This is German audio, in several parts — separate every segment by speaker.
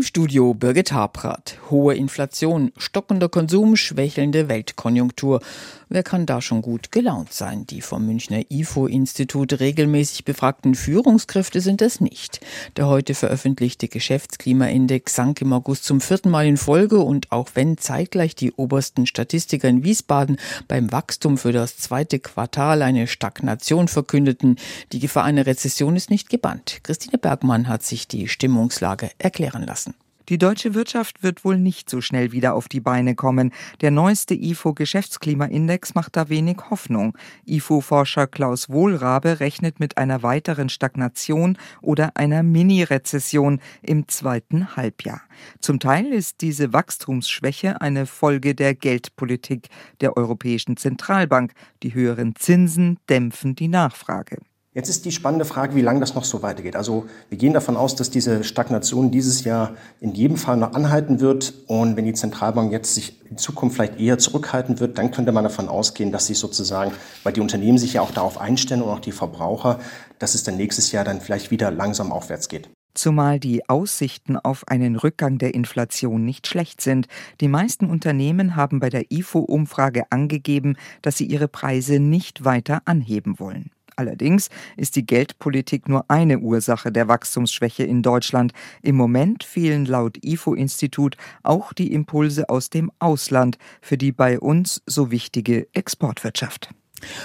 Speaker 1: Im Studio Birgit Habrath. Hohe Inflation, stockender Konsum, schwächelnde Weltkonjunktur. Wer kann da schon gut gelaunt sein? Die vom Münchner IFO-Institut regelmäßig befragten Führungskräfte sind es nicht. Der heute veröffentlichte Geschäftsklimaindex sank im August zum vierten Mal in Folge und auch wenn zeitgleich die obersten Statistiker in Wiesbaden beim Wachstum für das zweite Quartal eine Stagnation verkündeten, die Gefahr einer Rezession ist nicht gebannt. Christine Bergmann hat sich die Stimmungslage erklären lassen.
Speaker 2: Die deutsche Wirtschaft wird wohl nicht so schnell wieder auf die Beine kommen. Der neueste IFO-Geschäftsklimaindex macht da wenig Hoffnung. IFO-Forscher Klaus Wohlrabe rechnet mit einer weiteren Stagnation oder einer Mini-Rezession im zweiten Halbjahr. Zum Teil ist diese Wachstumsschwäche eine Folge der Geldpolitik der Europäischen Zentralbank. Die höheren Zinsen dämpfen die Nachfrage.
Speaker 3: Jetzt ist die spannende Frage, wie lange das noch so weitergeht. Also wir gehen davon aus, dass diese Stagnation dieses Jahr in jedem Fall noch anhalten wird. Und wenn die Zentralbank jetzt sich in Zukunft vielleicht eher zurückhalten wird, dann könnte man davon ausgehen, dass sich sozusagen, weil die Unternehmen sich ja auch darauf einstellen und auch die Verbraucher, dass es dann nächstes Jahr dann vielleicht wieder langsam aufwärts geht.
Speaker 2: Zumal die Aussichten auf einen Rückgang der Inflation nicht schlecht sind. Die meisten Unternehmen haben bei der IFO-Umfrage angegeben, dass sie ihre Preise nicht weiter anheben wollen. Allerdings ist die Geldpolitik nur eine Ursache der Wachstumsschwäche in Deutschland. Im Moment fehlen laut IFO-Institut auch die Impulse aus dem Ausland für die bei uns so wichtige Exportwirtschaft.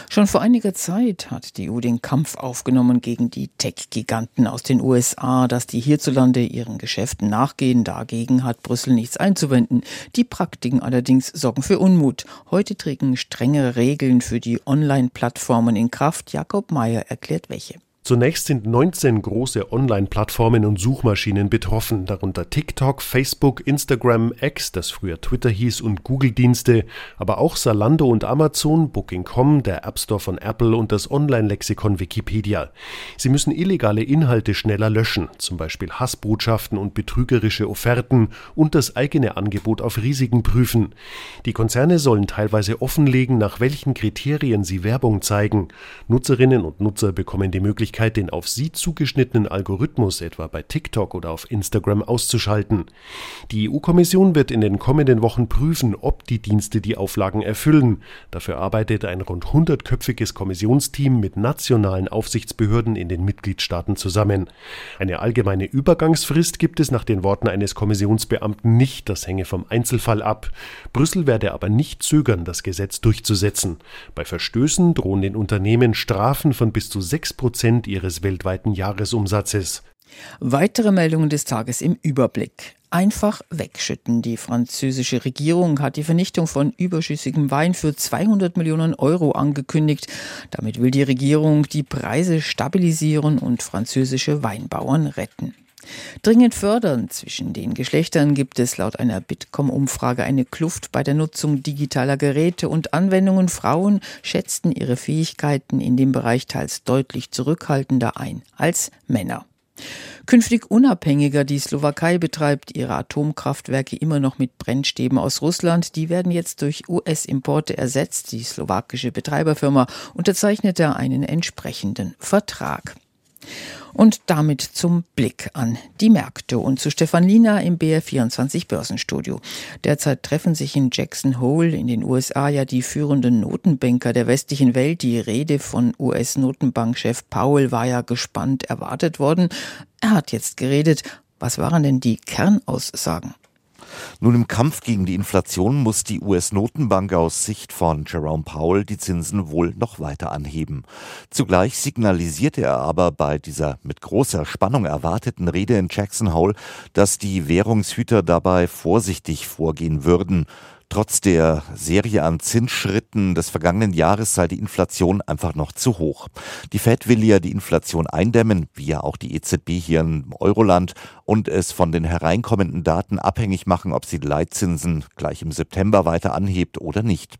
Speaker 1: Schon vor einiger Zeit hat die EU den Kampf aufgenommen gegen die Tech-Giganten aus den USA, dass die hierzulande ihren Geschäften nachgehen. Dagegen hat Brüssel nichts einzuwenden. Die Praktiken allerdings sorgen für Unmut. Heute treten strengere Regeln für die Online-Plattformen in Kraft. Jakob Mayer erklärt welche.
Speaker 4: Zunächst sind 19 große Online-Plattformen und Suchmaschinen betroffen, darunter TikTok, Facebook, Instagram, X, das früher Twitter hieß, und Google-Dienste, aber auch Salando und Amazon, Booking.com, der App Store von Apple und das Online-Lexikon Wikipedia. Sie müssen illegale Inhalte schneller löschen, zum Beispiel Hassbotschaften und betrügerische Offerten und das eigene Angebot auf Risiken prüfen. Die Konzerne sollen teilweise offenlegen, nach welchen Kriterien sie Werbung zeigen. Nutzerinnen und Nutzer bekommen die Möglichkeit, Möglichkeit, den auf sie zugeschnittenen Algorithmus etwa bei TikTok oder auf Instagram auszuschalten. Die EU-Kommission wird in den kommenden Wochen prüfen, ob die Dienste die Auflagen erfüllen. Dafür arbeitet ein rund 100-köpfiges Kommissionsteam mit nationalen Aufsichtsbehörden in den Mitgliedstaaten zusammen. Eine allgemeine Übergangsfrist gibt es nach den Worten eines Kommissionsbeamten nicht, das hänge vom Einzelfall ab. Brüssel werde aber nicht zögern, das Gesetz durchzusetzen. Bei Verstößen drohen den Unternehmen Strafen von bis zu 6 Prozent Prozent ihres weltweiten Jahresumsatzes.
Speaker 1: Weitere Meldungen des Tages im Überblick. Einfach wegschütten. Die französische Regierung hat die Vernichtung von überschüssigem Wein für 200 Millionen Euro angekündigt. Damit will die Regierung die Preise stabilisieren und französische Weinbauern retten. Dringend fördern zwischen den Geschlechtern gibt es laut einer Bitkom-Umfrage eine Kluft bei der Nutzung digitaler Geräte und Anwendungen. Frauen schätzten ihre Fähigkeiten in dem Bereich teils deutlich zurückhaltender ein als Männer. Künftig unabhängiger, die Slowakei betreibt ihre Atomkraftwerke immer noch mit Brennstäben aus Russland. Die werden jetzt durch US-Importe ersetzt. Die slowakische Betreiberfirma unterzeichnete einen entsprechenden Vertrag. Und damit zum Blick an die Märkte und zu Stefan Lina im BR24 Börsenstudio. Derzeit treffen sich in Jackson Hole in den USA ja die führenden Notenbanker der westlichen Welt. Die Rede von US-Notenbankchef Powell war ja gespannt erwartet worden. Er hat jetzt geredet. Was waren denn die Kernaussagen?
Speaker 5: Nun im Kampf gegen die Inflation muss die US-Notenbank aus Sicht von Jerome Powell die Zinsen wohl noch weiter anheben. Zugleich signalisierte er aber bei dieser mit großer Spannung erwarteten Rede in Jackson Hole, dass die Währungshüter dabei vorsichtig vorgehen würden. Trotz der Serie an Zinsschritten des vergangenen Jahres sei die Inflation einfach noch zu hoch. Die Fed will ja die Inflation eindämmen, wie ja auch die EZB hier im Euroland, und es von den hereinkommenden Daten abhängig machen, ob sie Leitzinsen gleich im September weiter anhebt oder nicht.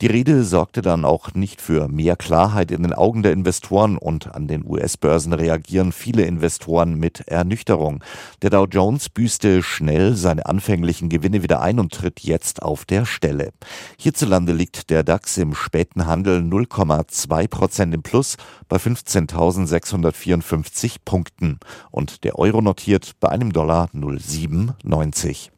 Speaker 5: Die Rede sorgte dann auch nicht für mehr Klarheit in den Augen der Investoren und an den US-Börsen reagieren viele Investoren mit Ernüchterung. Der Dow Jones büßte schnell seine anfänglichen Gewinne wieder ein und tritt jetzt auf auf der Stelle. Hierzulande liegt der DAX im späten Handel 0,2 Prozent im Plus bei 15.654 Punkten und der Euro notiert bei einem Dollar 0,97.